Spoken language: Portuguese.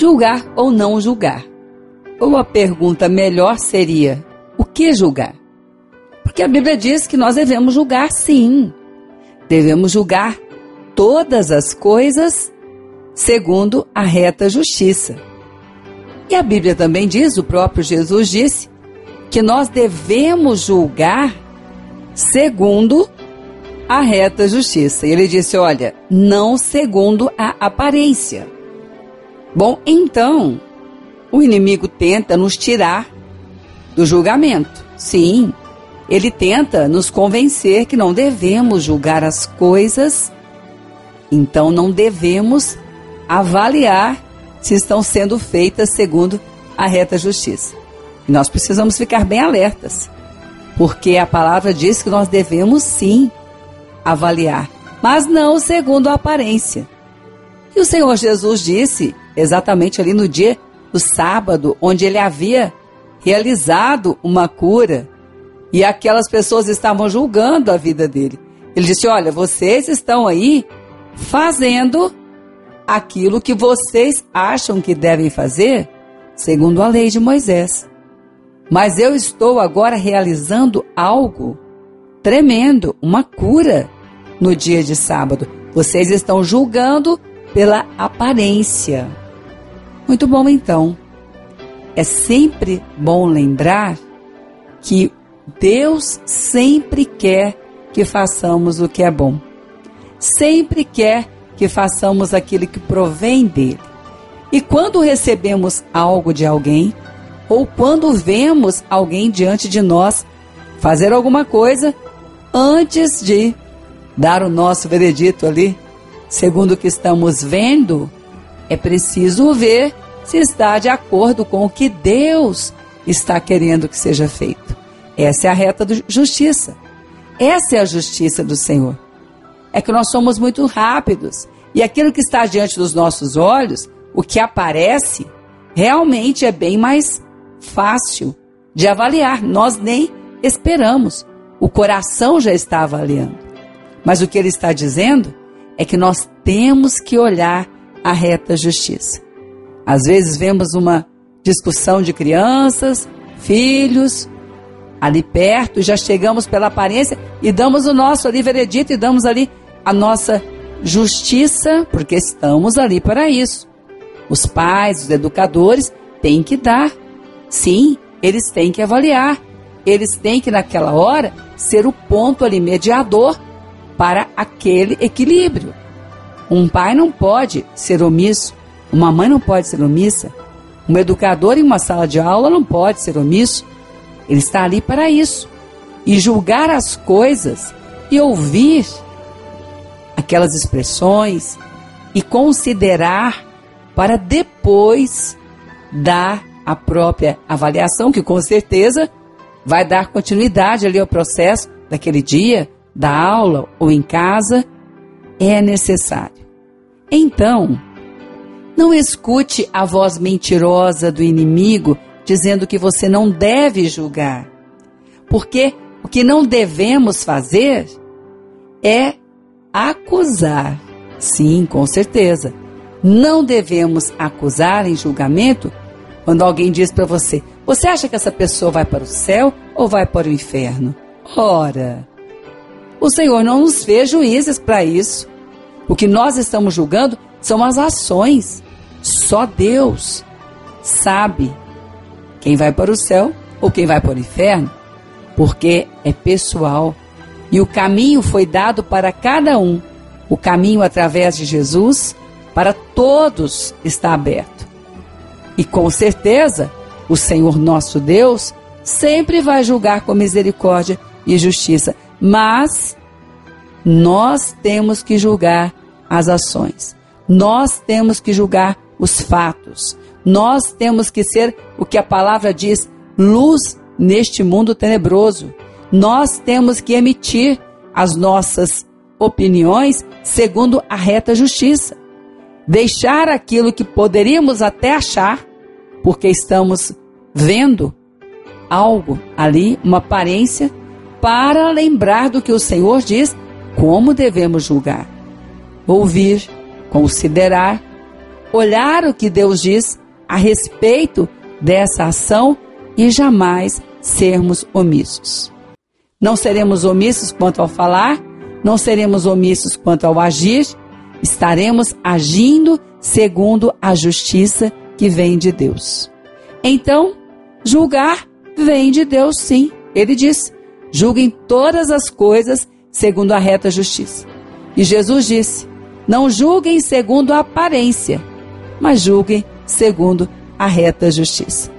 Julgar ou não julgar? Ou a pergunta melhor seria: o que julgar? Porque a Bíblia diz que nós devemos julgar sim. Devemos julgar todas as coisas segundo a reta justiça. E a Bíblia também diz, o próprio Jesus disse, que nós devemos julgar segundo a reta justiça. E ele disse: olha, não segundo a aparência. Bom, então, o inimigo tenta nos tirar do julgamento. Sim, ele tenta nos convencer que não devemos julgar as coisas, então não devemos avaliar se estão sendo feitas segundo a reta justiça. E nós precisamos ficar bem alertas, porque a palavra diz que nós devemos sim avaliar, mas não segundo a aparência. E o Senhor Jesus disse, exatamente ali no dia do sábado, onde ele havia realizado uma cura e aquelas pessoas estavam julgando a vida dele. Ele disse: Olha, vocês estão aí fazendo aquilo que vocês acham que devem fazer, segundo a lei de Moisés. Mas eu estou agora realizando algo tremendo, uma cura no dia de sábado. Vocês estão julgando pela aparência. Muito bom então. É sempre bom lembrar que Deus sempre quer que façamos o que é bom. Sempre quer que façamos aquilo que provém dele. E quando recebemos algo de alguém, ou quando vemos alguém diante de nós fazer alguma coisa, antes de dar o nosso veredito ali, segundo o que estamos vendo, é preciso ver se está de acordo com o que Deus está querendo que seja feito. Essa é a reta da justiça. Essa é a justiça do Senhor é que nós somos muito rápidos. E aquilo que está diante dos nossos olhos, o que aparece, realmente é bem mais fácil de avaliar. Nós nem esperamos. O coração já está avaliando. Mas o que ele está dizendo é que nós temos que olhar a reta justiça. Às vezes vemos uma discussão de crianças, filhos, ali perto, já chegamos pela aparência e damos o nosso ali veredito e damos ali a nossa justiça, porque estamos ali para isso. Os pais, os educadores têm que dar. Sim, eles têm que avaliar. Eles têm que, naquela hora, ser o ponto ali mediador para aquele equilíbrio. Um pai não pode ser omisso, uma mãe não pode ser omissa, um educador em uma sala de aula não pode ser omisso. Ele está ali para isso. E julgar as coisas e ouvir aquelas expressões e considerar para depois dar a própria avaliação, que com certeza vai dar continuidade ali ao processo daquele dia, da aula ou em casa, é necessário. Então, não escute a voz mentirosa do inimigo dizendo que você não deve julgar. Porque o que não devemos fazer é acusar. Sim, com certeza. Não devemos acusar em julgamento quando alguém diz para você: Você acha que essa pessoa vai para o céu ou vai para o inferno? Ora, o Senhor não nos fez juízes para isso. O que nós estamos julgando são as ações. Só Deus sabe quem vai para o céu ou quem vai para o inferno, porque é pessoal. E o caminho foi dado para cada um. O caminho através de Jesus para todos está aberto. E com certeza, o Senhor nosso Deus sempre vai julgar com misericórdia e justiça, mas nós temos que julgar as ações. Nós temos que julgar os fatos. Nós temos que ser o que a palavra diz, luz neste mundo tenebroso nós temos que emitir as nossas opiniões segundo a reta justiça. Deixar aquilo que poderíamos até achar, porque estamos vendo algo ali, uma aparência, para lembrar do que o Senhor diz, como devemos julgar. Ouvir, considerar olhar o que Deus diz a respeito dessa ação e jamais sermos omissos. Não seremos omissos quanto ao falar, não seremos omissos quanto ao agir, estaremos agindo segundo a justiça que vem de Deus. Então, julgar vem de Deus, sim. Ele diz: julguem todas as coisas segundo a reta justiça. E Jesus disse: não julguem segundo a aparência, mas julguem segundo a reta justiça.